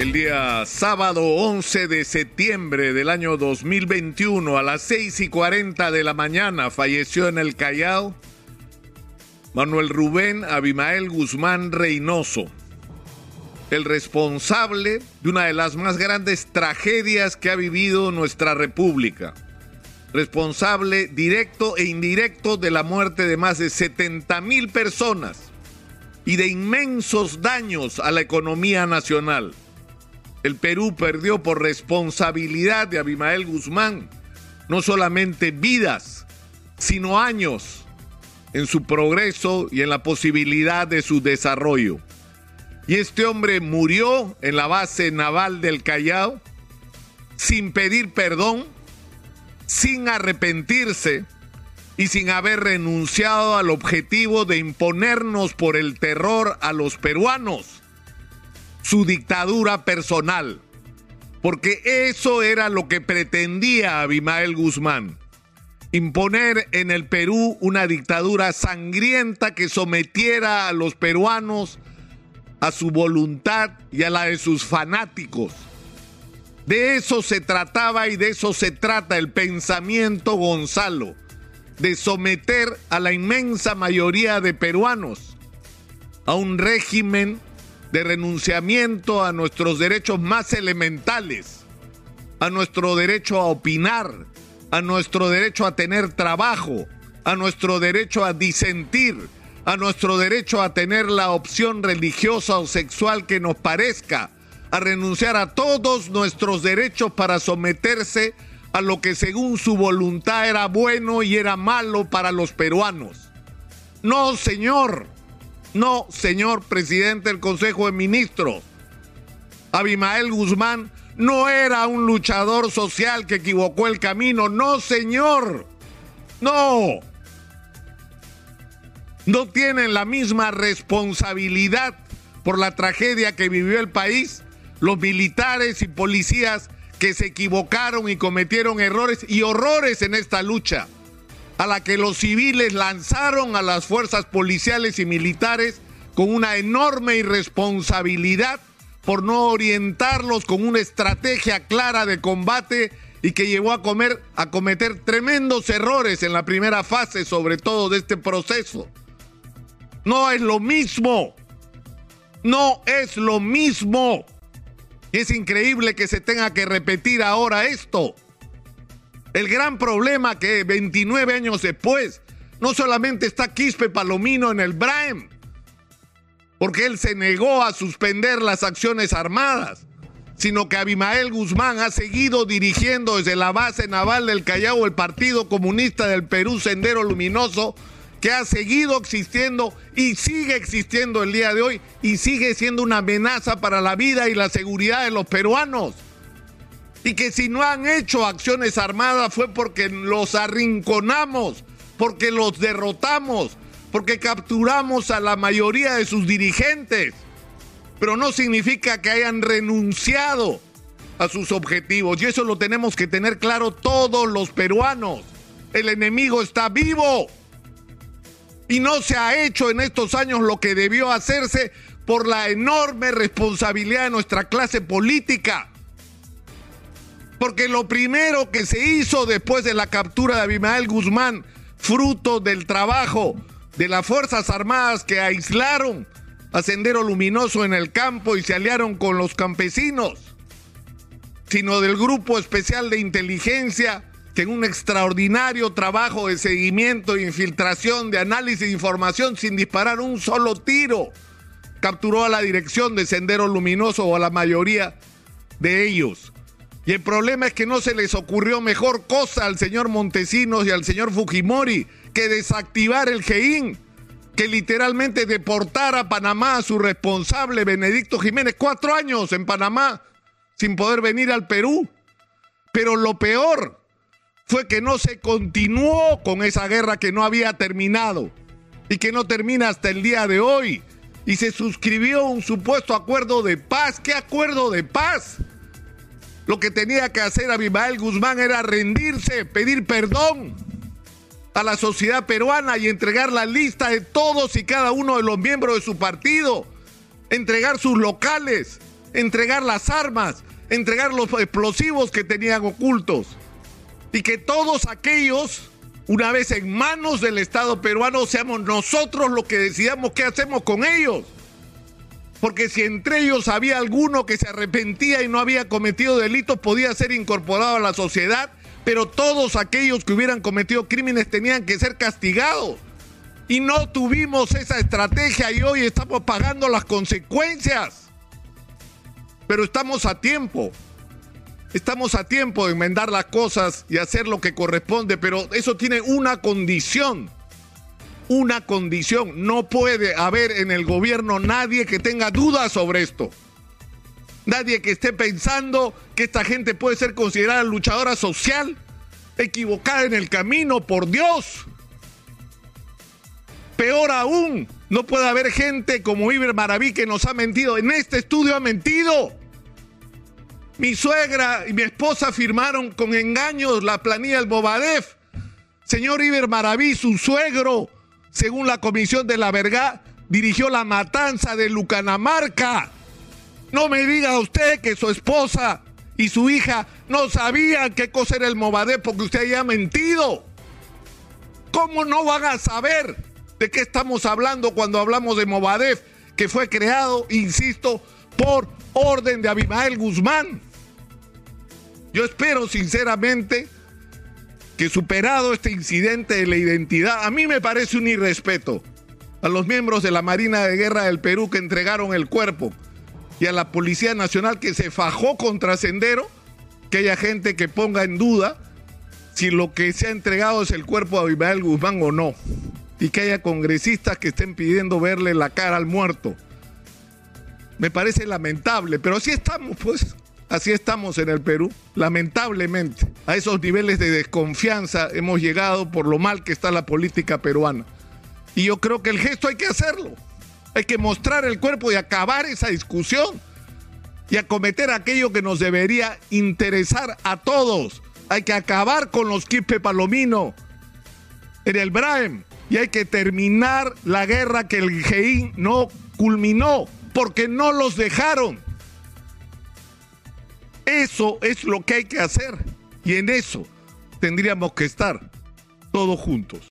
El día sábado 11 de septiembre del año 2021 a las 6 y 40 de la mañana falleció en el Callao Manuel Rubén Abimael Guzmán Reynoso, el responsable de una de las más grandes tragedias que ha vivido nuestra república, responsable directo e indirecto de la muerte de más de 70 mil personas y de inmensos daños a la economía nacional el Perú perdió por responsabilidad de Abimael Guzmán no solamente vidas, sino años en su progreso y en la posibilidad de su desarrollo. Y este hombre murió en la base naval del Callao sin pedir perdón, sin arrepentirse y sin haber renunciado al objetivo de imponernos por el terror a los peruanos su dictadura personal, porque eso era lo que pretendía Abimael Guzmán, imponer en el Perú una dictadura sangrienta que sometiera a los peruanos a su voluntad y a la de sus fanáticos. De eso se trataba y de eso se trata el pensamiento Gonzalo, de someter a la inmensa mayoría de peruanos a un régimen de renunciamiento a nuestros derechos más elementales, a nuestro derecho a opinar, a nuestro derecho a tener trabajo, a nuestro derecho a disentir, a nuestro derecho a tener la opción religiosa o sexual que nos parezca, a renunciar a todos nuestros derechos para someterse a lo que según su voluntad era bueno y era malo para los peruanos. No, señor. No, señor presidente del Consejo de Ministros. Abimael Guzmán no era un luchador social que equivocó el camino. No, señor. No. No tienen la misma responsabilidad por la tragedia que vivió el país los militares y policías que se equivocaron y cometieron errores y horrores en esta lucha a la que los civiles lanzaron a las fuerzas policiales y militares con una enorme irresponsabilidad por no orientarlos con una estrategia clara de combate y que llevó a, comer, a cometer tremendos errores en la primera fase, sobre todo de este proceso. No es lo mismo. No es lo mismo. Es increíble que se tenga que repetir ahora esto. El gran problema que 29 años después, no solamente está Quispe Palomino en el Braem, porque él se negó a suspender las acciones armadas, sino que Abimael Guzmán ha seguido dirigiendo desde la base naval del Callao el Partido Comunista del Perú Sendero Luminoso, que ha seguido existiendo y sigue existiendo el día de hoy y sigue siendo una amenaza para la vida y la seguridad de los peruanos y que si no han hecho acciones armadas fue porque los arrinconamos, porque los derrotamos, porque capturamos a la mayoría de sus dirigentes. Pero no significa que hayan renunciado a sus objetivos y eso lo tenemos que tener claro todos los peruanos. El enemigo está vivo y no se ha hecho en estos años lo que debió hacerse por la enorme responsabilidad de nuestra clase política porque lo primero que se hizo después de la captura de Abimael Guzmán, fruto del trabajo de las Fuerzas Armadas que aislaron a Sendero Luminoso en el campo y se aliaron con los campesinos, sino del Grupo Especial de Inteligencia que en un extraordinario trabajo de seguimiento e infiltración, de análisis de información sin disparar un solo tiro, capturó a la dirección de Sendero Luminoso o a la mayoría de ellos. Y el problema es que no se les ocurrió mejor cosa al señor Montesinos y al señor Fujimori que desactivar el GEIN, que literalmente deportar a Panamá a su responsable Benedicto Jiménez, cuatro años en Panamá sin poder venir al Perú. Pero lo peor fue que no se continuó con esa guerra que no había terminado y que no termina hasta el día de hoy. Y se suscribió un supuesto acuerdo de paz. ¿Qué acuerdo de paz? Lo que tenía que hacer Abimael Guzmán era rendirse, pedir perdón a la sociedad peruana y entregar la lista de todos y cada uno de los miembros de su partido, entregar sus locales, entregar las armas, entregar los explosivos que tenían ocultos. Y que todos aquellos, una vez en manos del Estado peruano, seamos nosotros los que decidamos qué hacemos con ellos. Porque si entre ellos había alguno que se arrepentía y no había cometido delitos, podía ser incorporado a la sociedad, pero todos aquellos que hubieran cometido crímenes tenían que ser castigados. Y no tuvimos esa estrategia y hoy estamos pagando las consecuencias. Pero estamos a tiempo. Estamos a tiempo de enmendar las cosas y hacer lo que corresponde, pero eso tiene una condición. Una condición. No puede haber en el gobierno nadie que tenga dudas sobre esto. Nadie que esté pensando que esta gente puede ser considerada luchadora social, equivocada en el camino, por Dios. Peor aún, no puede haber gente como Iber Maraví que nos ha mentido. En este estudio ha mentido. Mi suegra y mi esposa firmaron con engaños la planilla del Bobadef. Señor Iber Maraví, su suegro, según la comisión de la verga, dirigió la matanza de Lucanamarca. No me diga usted que su esposa y su hija no sabían qué cosa era el Movadef porque usted haya mentido. ¿Cómo no van a saber? ¿De qué estamos hablando cuando hablamos de Movadef, que fue creado, insisto, por orden de Abimael Guzmán? Yo espero sinceramente que superado este incidente de la identidad, a mí me parece un irrespeto a los miembros de la Marina de Guerra del Perú que entregaron el cuerpo y a la Policía Nacional que se fajó contra Sendero, que haya gente que ponga en duda si lo que se ha entregado es el cuerpo de Abimael Guzmán o no y que haya congresistas que estén pidiendo verle la cara al muerto. Me parece lamentable, pero así estamos, pues. Así estamos en el Perú, lamentablemente. A esos niveles de desconfianza hemos llegado por lo mal que está la política peruana. Y yo creo que el gesto hay que hacerlo. Hay que mostrar el cuerpo y acabar esa discusión. Y acometer aquello que nos debería interesar a todos. Hay que acabar con los Quispe Palomino en el Braem y hay que terminar la guerra que el GEI no culminó, porque no los dejaron. Eso es lo que hay que hacer y en eso tendríamos que estar todos juntos.